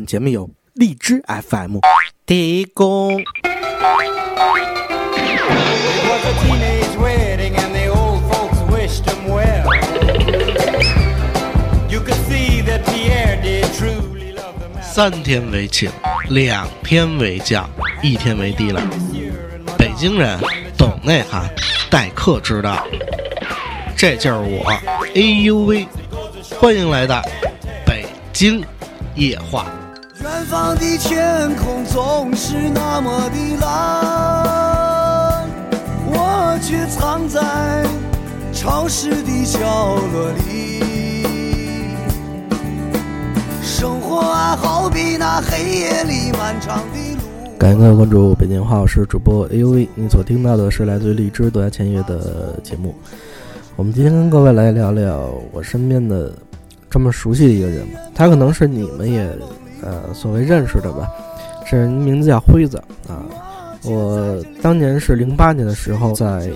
本节目由荔枝 FM 提供。It was a teenage wedding and the old folks wished him well. You could see that Pierre did truly love the man. 三天为请，两天为将，一天为低了。北京人懂内涵，待客之道。这就是我，哎呦喂！欢迎来到北京夜话。远方的天空总是那么的蓝，我却藏在潮湿的角落里。生活啊，好比那黑夜里漫长的路。感谢各位关注北京话，我是主播 A U V。你所听到的是来自于荔枝独家签约的节目。我们今天跟各位来聊聊我身边的这么熟悉的一个人，他可能是你们也呃所谓认识的吧。这人名字叫辉子啊。我当年是零八年的时候，在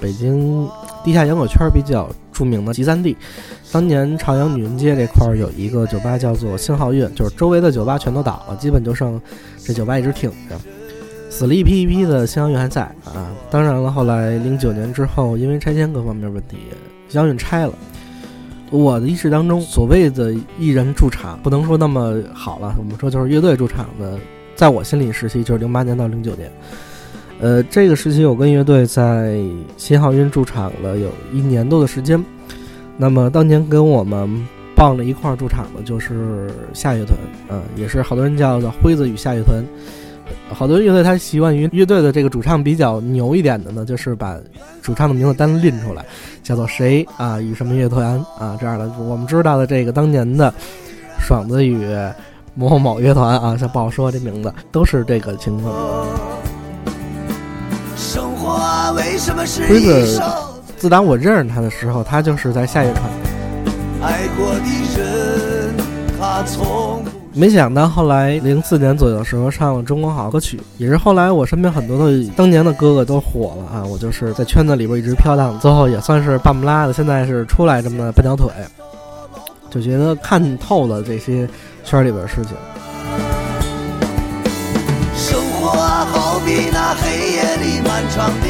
北京地下摇滚圈比较著名的集散地，当年朝阳女人街这块儿有一个酒吧叫做信号运，就是周围的酒吧全都倒了，基本就剩这酒吧一直挺着，死了一批一批的信号乐还在啊。当然了，后来零九年之后，因为拆迁各方面问题，信号乐拆了。我的意识当中，所谓的艺人驻场，不能说那么好了，我们说就是乐队驻场的，在我心里时期就是零八年到零九年。呃，这个时期我跟乐队在新浩音驻场了有一年多的时间。那么当年跟我们棒了一块儿驻场的就是夏乐团，嗯、也是好多人叫的辉子与夏乐团。好多乐队他习惯于乐队的这个主唱比较牛一点的呢，就是把主唱的名字单拎出来，叫做谁啊与什么乐团啊这样的。我们知道的这个当年的爽子与某某某乐团啊，这不好说这名字，都是这个情况。生活啊，为什么是辉子自打我认识他的时候，他就是在下乐团。爱过的人，他从不没想到后来零四年左右的时候上了中国好歌曲，也是后来我身边很多的当年的哥哥都火了啊！我就是在圈子里边一直飘荡，最后也算是半不拉的，现在是出来这么半条腿，就觉得看透了这些圈里边事情。生活，好比那黑夜里漫长的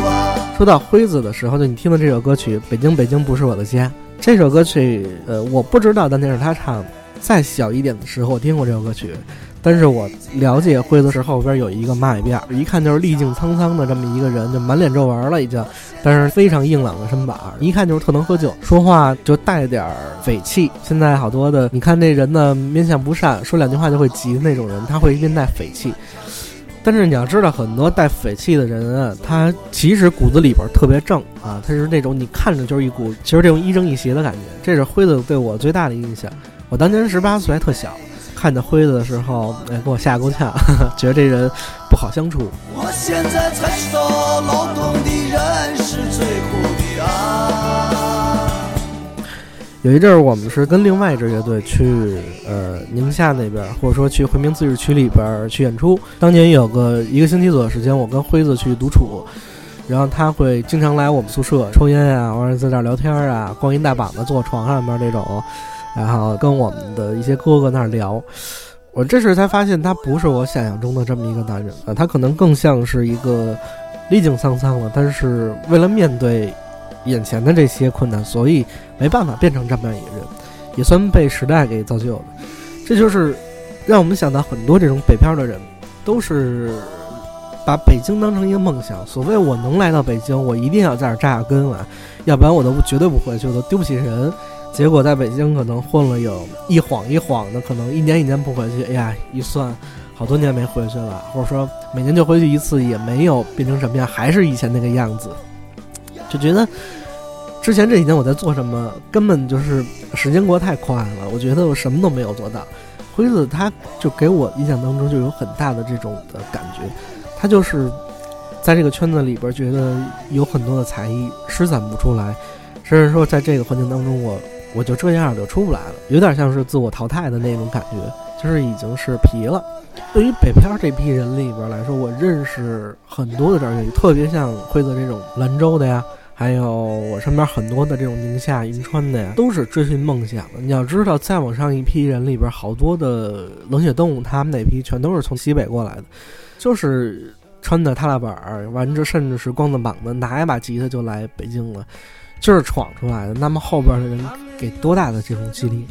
路啊。说到辉子的时候，就你听的这首歌曲《北京北京不是我的家》，这首歌曲，呃，我不知道当年是他唱的。再小一点的时候，我听过这首歌曲，但是我了解辉子是后边有一个马尾辫，一看就是历尽沧桑的这么一个人，就满脸皱纹了已经，但是非常硬朗的身板，一看就是特能喝酒，说话就带点儿匪气。现在好多的，你看这人呢面相不善，说两句话就会急的那种人，他会面带匪气。但是你要知道，很多带匪气的人啊，他其实骨子里边特别正啊，他是那种你看着就是一股，其实这种亦正亦邪的感觉。这是辉子对我最大的印象。我当年十八岁还特小，看见辉子的时候，哎，给我吓够呛，觉得这人不好相处。我现在才知道，劳动的人是最苦的啊。有一阵儿，我们是跟另外一支乐队去呃宁夏那边，或者说去回民自治区里边去演出。当年有个一个星期左右时间，我跟辉子去独处，然后他会经常来我们宿舍抽烟呀、完了在那儿聊天啊，光一大膀子坐床上面那种，然后跟我们的一些哥哥那儿聊。我这时才发现，他不是我想象中的这么一个男人啊，他可能更像是一个历经沧桑了，但是为了面对眼前的这些困难，所以没办法变成这么样一个人，也算被时代给造就的。这就是让我们想到很多这种北漂的人，都是把北京当成一个梦想。所谓我能来到北京，我一定要在这扎下根来，要不然我都绝对不回去，我都丢不起人。结果在北京可能混了有一晃一晃的，可能一年一年不回去，哎呀，一算好多年没回去了，或者说每年就回去一次，也没有变成什么样，还是以前那个样子，就觉得之前这几年我在做什么，根本就是时间过太快了，我觉得我什么都没有做到。辉子他就给我印象当中就有很大的这种的感觉，他就是在这个圈子里边觉得有很多的才艺施展不出来，甚至说在这个环境当中我我就这样就出不来了，有点像是自我淘汰的那种感觉，就是已经是皮了。对于北漂这批人里边来说，我认识很多的这儿，特别像辉子这种兰州的呀，还有我身边很多的这种宁夏、银川的呀，都是追寻梦想的。你要知道，再往上一批人里边，好多的冷血动物，他们那批全都是从西北过来的，就是穿的踏拉板儿，完之甚至是光着膀子，拿一把吉他就来北京了，就是闯出来的。那么后边的人给多大的这种激励？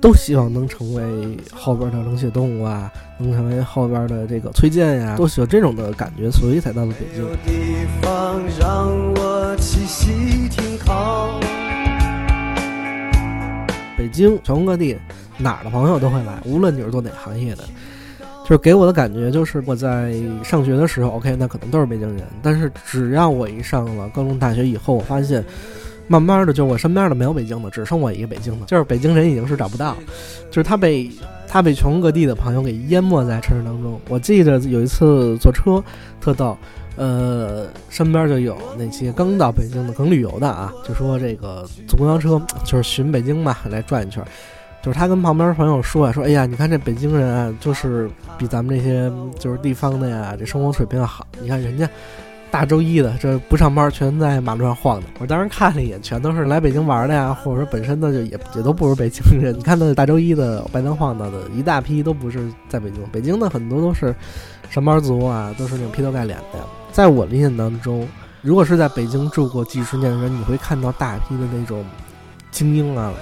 都希望能成为后边的冷血动物啊，能成为后边的这个崔健呀，都喜欢这种的感觉，所以才到了北京。地方让我栖息停靠。北京全国各地哪儿的朋友都会来，无论你是做哪行业的，就是给我的感觉就是我在上学的时候，OK，那可能都是北京人，但是只要我一上了高中、大学以后，我发现。慢慢的，就我身边的没有北京的，只剩我一个北京的，就是北京人已经是找不到，就是他被他被全国各地的朋友给淹没在城市当中。我记得有一次坐车，特逗，呃，身边就有那些刚到北京的刚旅游的啊，就说这个坐公交车就是巡北京嘛，来转一圈，就是他跟旁边朋友说啊，说哎呀，你看这北京人啊，就是比咱们这些就是地方的呀，这生活水平要好，你看人家。大周一的，这不上班，全在马路上晃的。我当时看了一眼，全都是来北京玩的呀，或者说本身的就也也都不是北京人。你看那大周一的白天晃荡的一大批，都不是在北京。北京的很多都是上班族啊，都是那种披头盖脸的。在我的印象当中，如果是在北京住过几十年的人，你会看到大批的那种精英啊。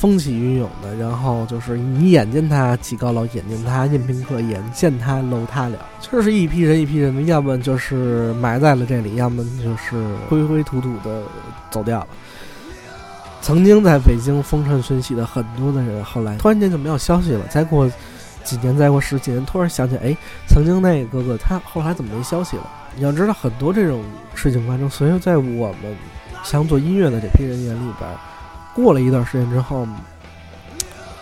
风起云涌的，然后就是你眼见他起高楼，眼见他宴宾客，眼见他楼塌了，就是一批人一批人的，要么就是埋在了这里，要么就是灰灰土土的走掉了。曾经在北京风尘熏喜的很多的人，后来突然间就没有消息了。再过几年，再过十几年，突然想起，哎，曾经那个哥哥他后来怎么没消息了？你要知道，很多这种事情发生，所以在我们想做音乐的这批人眼里边。过了一段时间之后，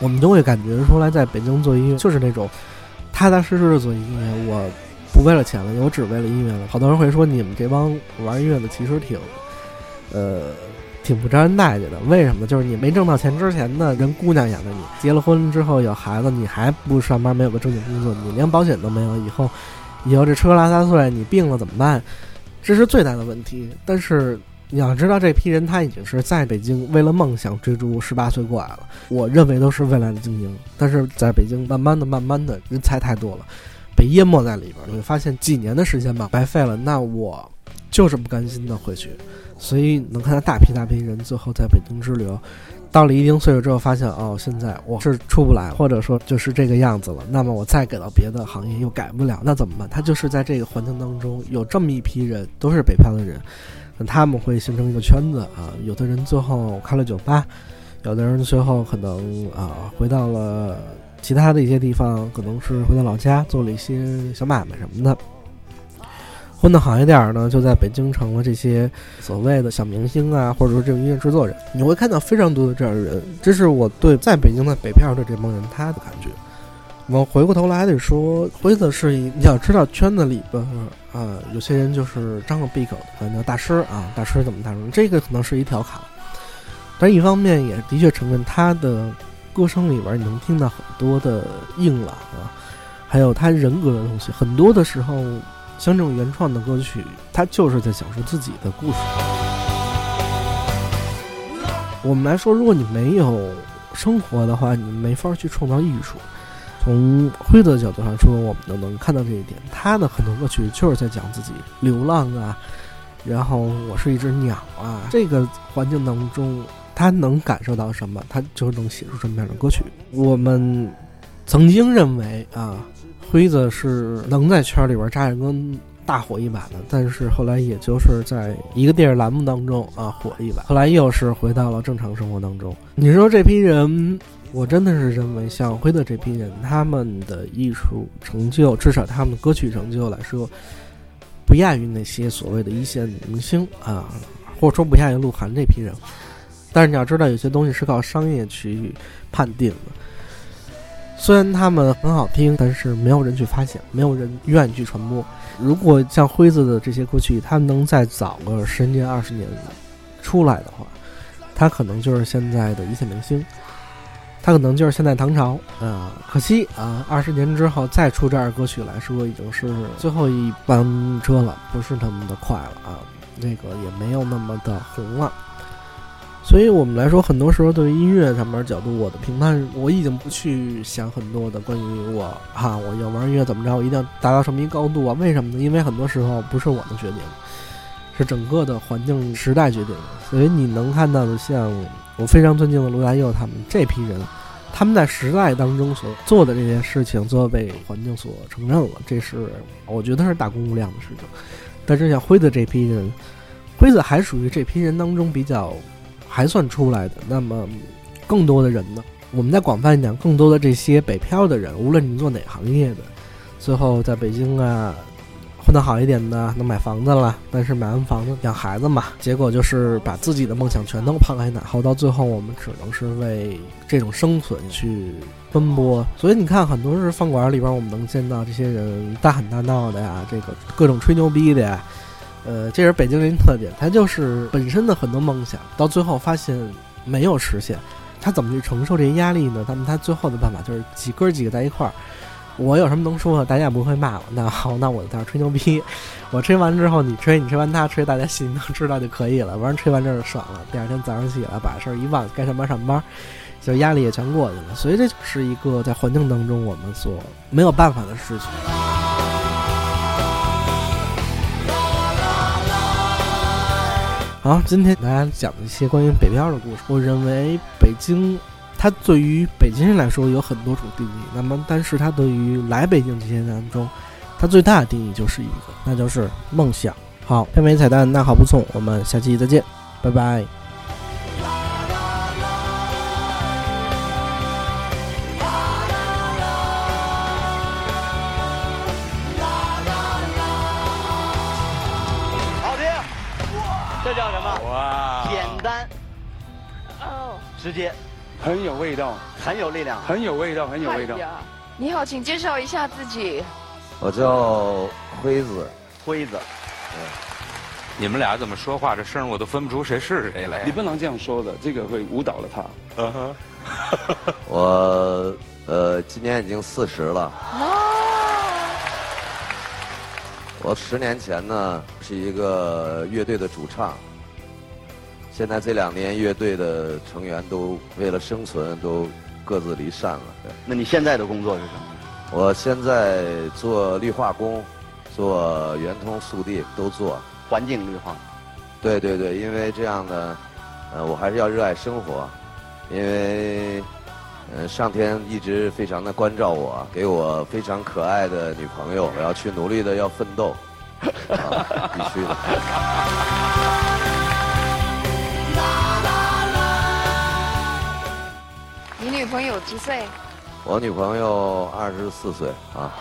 我们都会感觉出来，在北京做音乐就是那种踏踏实实的做音乐。我不为了钱了，我只为了音乐了。好多人会说，你们这帮玩音乐的其实挺，呃，挺不招人待见的。为什么？就是你没挣到钱之前呢，人姑娘养着你；结了婚之后有孩子，你还不上班，没有个正经工作，你连保险都没有。以后，以后这车拉撒睡，你病了怎么办？这是最大的问题。但是。你要知道，这批人他已经是在北京为了梦想追逐十八岁过来了。我认为都是未来的精英，但是在北京慢慢的、慢慢的人才太多了，被淹没在里边。你会发现几年的时间吧，白费了。那我就是不甘心的回去，所以能看到大批大批人最后在北京滞留，到了一定岁数之后，发现哦，现在我是出不来，或者说就是这个样子了。那么我再给到别的行业又改不了，那怎么办？他就是在这个环境当中有这么一批人，都是北漂的人。他们会形成一个圈子啊，有的人最后开了酒吧，有的人最后可能啊回到了其他的一些地方，可能是回到老家做了一些小买卖什么的。混得好一点呢，就在北京成了这些所谓的小明星啊，或者说这种音乐制作人。你会看到非常多的这样的人，这是我对在北京的北漂的这帮人他的感觉。我回过头来还得说，辉子是一你要知道圈子里边呃，有些人就是张口闭口的叫大师啊，大师怎么大师，这个可能是一条坎。但一方面也的确承认他的歌声里边你能听到很多的硬朗啊，还有他人格的东西。很多的时候，像这种原创的歌曲，他就是在讲述自己的故事。我们来说，如果你没有生活的话，你没法去创造艺术。从辉子的角度上说，我们都能看到这一点。他的很多歌曲就是在讲自己流浪啊，然后我是一只鸟啊，这个环境当中，他能感受到什么，他就能写出什么样的歌曲。我们曾经认为啊，辉子是能在圈里边扎下根大火一把的，但是后来也就是在一个电视栏目当中啊火了一把，后来又是回到了正常生活当中。你说这批人？我真的是认为，像辉的这批人，他们的艺术成就，至少他们的歌曲成就来说，不亚于那些所谓的一线明星啊，或者说不亚于鹿晗这批人。但是你要知道，有些东西是靠商业去判定的。虽然他们很好听，但是没有人去发现，没有人愿意去传播。如果像辉子的这些歌曲，他能再早个十年、二十年出来的话，他可能就是现在的一线明星。他可能就是现在唐朝啊，可惜啊，二十年之后再出这样歌曲来说，已经是最后一班车了，不是那么的快了啊。那个也没有那么的红了。所以我们来说，很多时候对于音乐上面角度，我的评判我已经不去想很多的关于我哈，我要玩音乐怎么着，我一定要达到什么一高度啊？为什么呢？因为很多时候不是我能决定，是整个的环境时代决定的。所以你能看到的，像我非常尊敬的卢大佑他们这批人，他们在时代当中所做的这件事情，最后被环境所承认了，这是我觉得是大功无量的事情。但是像辉子这批人，辉子还属于这批人当中比较。还算出来的，那么更多的人呢？我们再广泛一点，更多的这些北漂的人，无论你做哪行业的，最后在北京啊混得好一点的，能买房子了。但是买完房子养孩子嘛，结果就是把自己的梦想全都抛开脑后，到最后我们只能是为这种生存去奔波。所以你看，很多是饭馆里边我们能见到这些人大喊大闹的呀，这个各种吹牛逼的呀。呃，这是北京人特点，他就是本身的很多梦想，到最后发现没有实现，他怎么去承受这些压力呢？他们他最后的办法就是几哥几个在一块儿，我有什么能说的，大家也不会骂我。那好，那我在这吹牛逼，我吹完之后你吹，你吹完他吹，大家心里能知道就可以了。完吹完这就爽了，第二天早上起来把事儿一忘，该上班上班，就压力也全过去了。所以这就是一个在环境当中我们所没有办法的事情。好，今天给大家讲一些关于北漂的故事。我认为北京，它对于北京人来说有很多种定义。那么，但是它对于来北京这些人当中，它最大的定义就是一个，那就是梦想。好，片尾彩蛋，那好不送，我们下期再见，拜拜。好听，这叫什么？哇，简单哦，直接，很有味道，很有力量。很有味道，很有味道你好，请介绍一下自己。我叫辉子，辉子，你们俩怎么说话？这声我都分不出谁是谁来。你不能这样说的，这个会误导了他。嗯哼，我呃今年已经四十了。哦，我十年前呢是一个乐队的主唱，现在这两年乐队的成员都为了生存都各自离散了。对那你现在的工作是什么？我现在做绿化工，做圆通速递都做。环境绿化。对对对，因为这样呢，呃，我还是要热爱生活，因为，呃，上天一直非常的关照我，给我非常可爱的女朋友，我要去努力的要奋斗，啊，必须的。你女朋友几岁？我女朋友二十四岁啊，